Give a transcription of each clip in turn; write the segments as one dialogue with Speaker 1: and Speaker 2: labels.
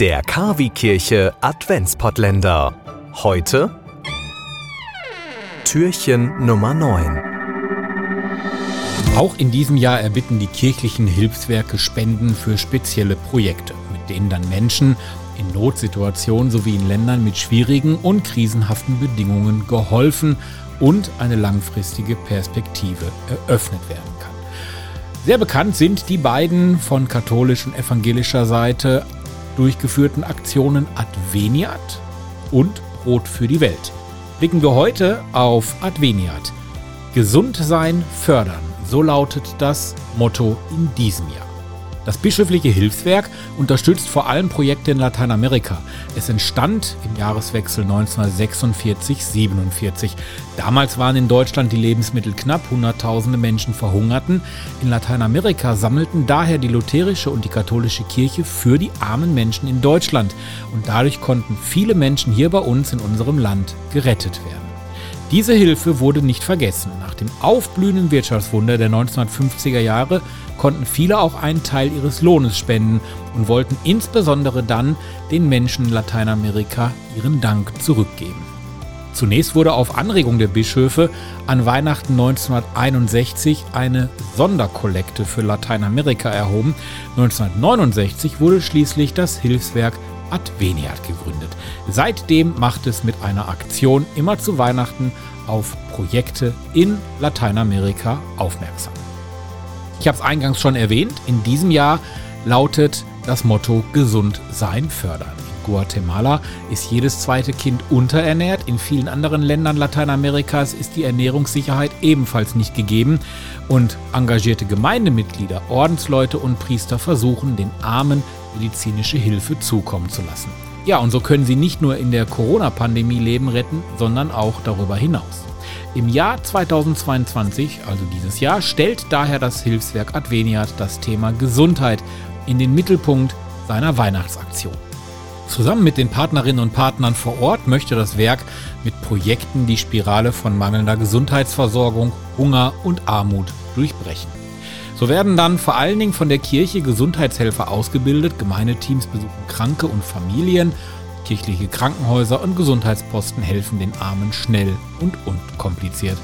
Speaker 1: Der Kavi-Kirche Adventspottländer. Heute Türchen Nummer 9.
Speaker 2: Auch in diesem Jahr erbitten die kirchlichen Hilfswerke Spenden für spezielle Projekte, mit denen dann Menschen in Notsituationen sowie in Ländern mit schwierigen und krisenhaften Bedingungen geholfen und eine langfristige Perspektive eröffnet werden kann. Sehr bekannt sind die beiden von katholischer und evangelischer Seite durchgeführten Aktionen Adveniat und Brot für die Welt. Blicken wir heute auf Adveniat. Gesund sein fördern, so lautet das Motto in diesem Jahr. Das bischöfliche Hilfswerk unterstützt vor allem Projekte in Lateinamerika. Es entstand im Jahreswechsel 1946-47. Damals waren in Deutschland die Lebensmittel knapp, Hunderttausende Menschen verhungerten. In Lateinamerika sammelten daher die lutherische und die katholische Kirche für die armen Menschen in Deutschland. Und dadurch konnten viele Menschen hier bei uns in unserem Land gerettet werden. Diese Hilfe wurde nicht vergessen. Nach dem aufblühenden Wirtschaftswunder der 1950er Jahre konnten viele auch einen Teil ihres Lohnes spenden und wollten insbesondere dann den Menschen in Lateinamerika ihren Dank zurückgeben. Zunächst wurde auf Anregung der Bischöfe an Weihnachten 1961 eine Sonderkollekte für Lateinamerika erhoben. 1969 wurde schließlich das Hilfswerk Adveniat gegründet. Seitdem macht es mit einer Aktion immer zu Weihnachten auf Projekte in Lateinamerika aufmerksam. Ich habe es eingangs schon erwähnt, in diesem Jahr lautet das Motto Gesund sein fördern. In Guatemala ist jedes zweite Kind unterernährt. In vielen anderen Ländern Lateinamerikas ist die Ernährungssicherheit ebenfalls nicht gegeben. Und engagierte Gemeindemitglieder, Ordensleute und Priester versuchen, den Armen medizinische Hilfe zukommen zu lassen. Ja, und so können sie nicht nur in der Corona-Pandemie Leben retten, sondern auch darüber hinaus. Im Jahr 2022, also dieses Jahr, stellt daher das Hilfswerk Adveniat das Thema Gesundheit in den Mittelpunkt seiner Weihnachtsaktion. Zusammen mit den Partnerinnen und Partnern vor Ort möchte das Werk mit Projekten die Spirale von mangelnder Gesundheitsversorgung, Hunger und Armut durchbrechen. So werden dann vor allen Dingen von der Kirche Gesundheitshelfer ausgebildet, Gemeindeteams besuchen Kranke und Familien Kirchliche Krankenhäuser und Gesundheitsposten helfen den Armen schnell und unkompliziert.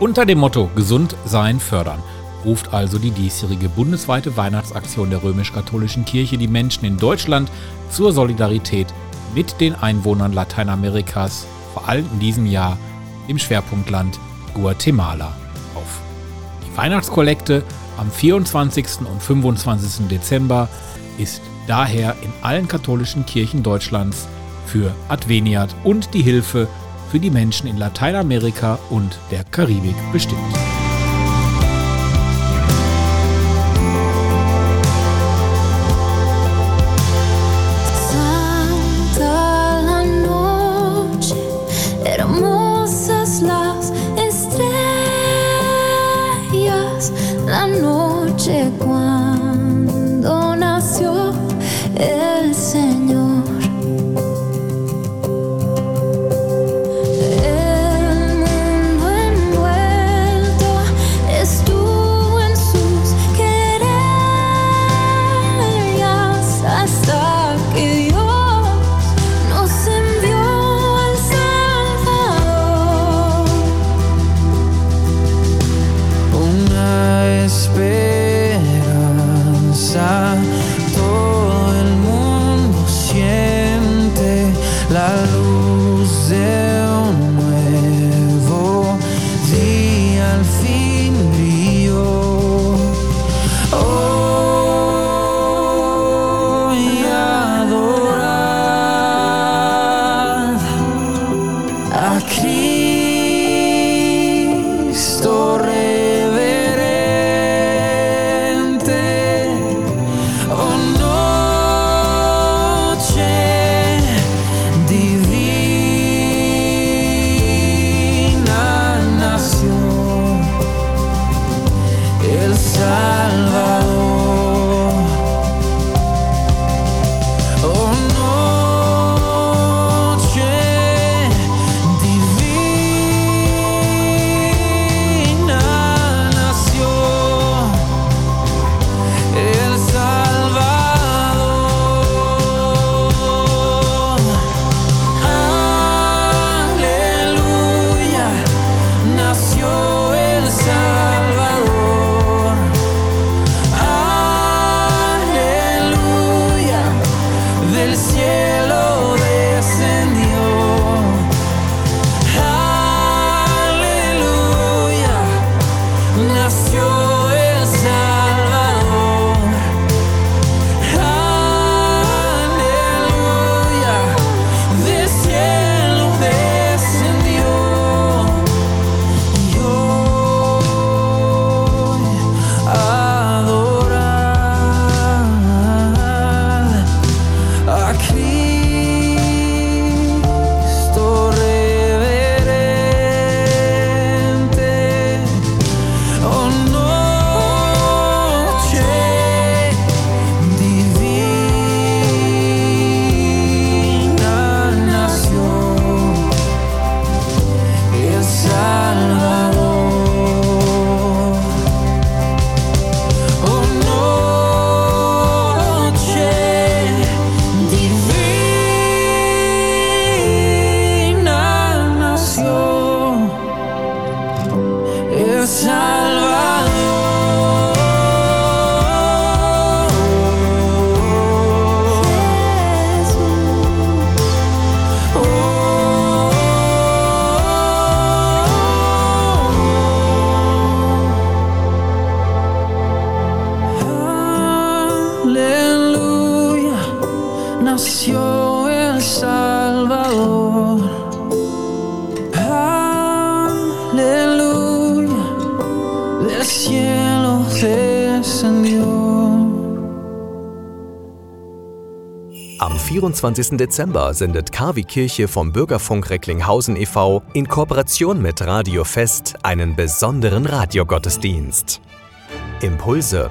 Speaker 2: Unter dem Motto Gesund sein fördern ruft also die diesjährige bundesweite Weihnachtsaktion der römisch-katholischen Kirche die Menschen in Deutschland zur Solidarität mit den Einwohnern Lateinamerikas, vor allem in diesem Jahr im Schwerpunktland Guatemala auf. Die Weihnachtskollekte am 24. und 25. Dezember ist daher in allen katholischen Kirchen Deutschlands für Adveniat und die Hilfe für die Menschen in Lateinamerika und der Karibik bestimmt.
Speaker 3: luz I keep nació el Salvador. Aleluya, del cielo descendió.
Speaker 1: Am 24. Dezember sendet KW Kirche vom Bürgerfunk Recklinghausen e.V. in Kooperation mit Radio Fest einen besonderen Radiogottesdienst. Impulse,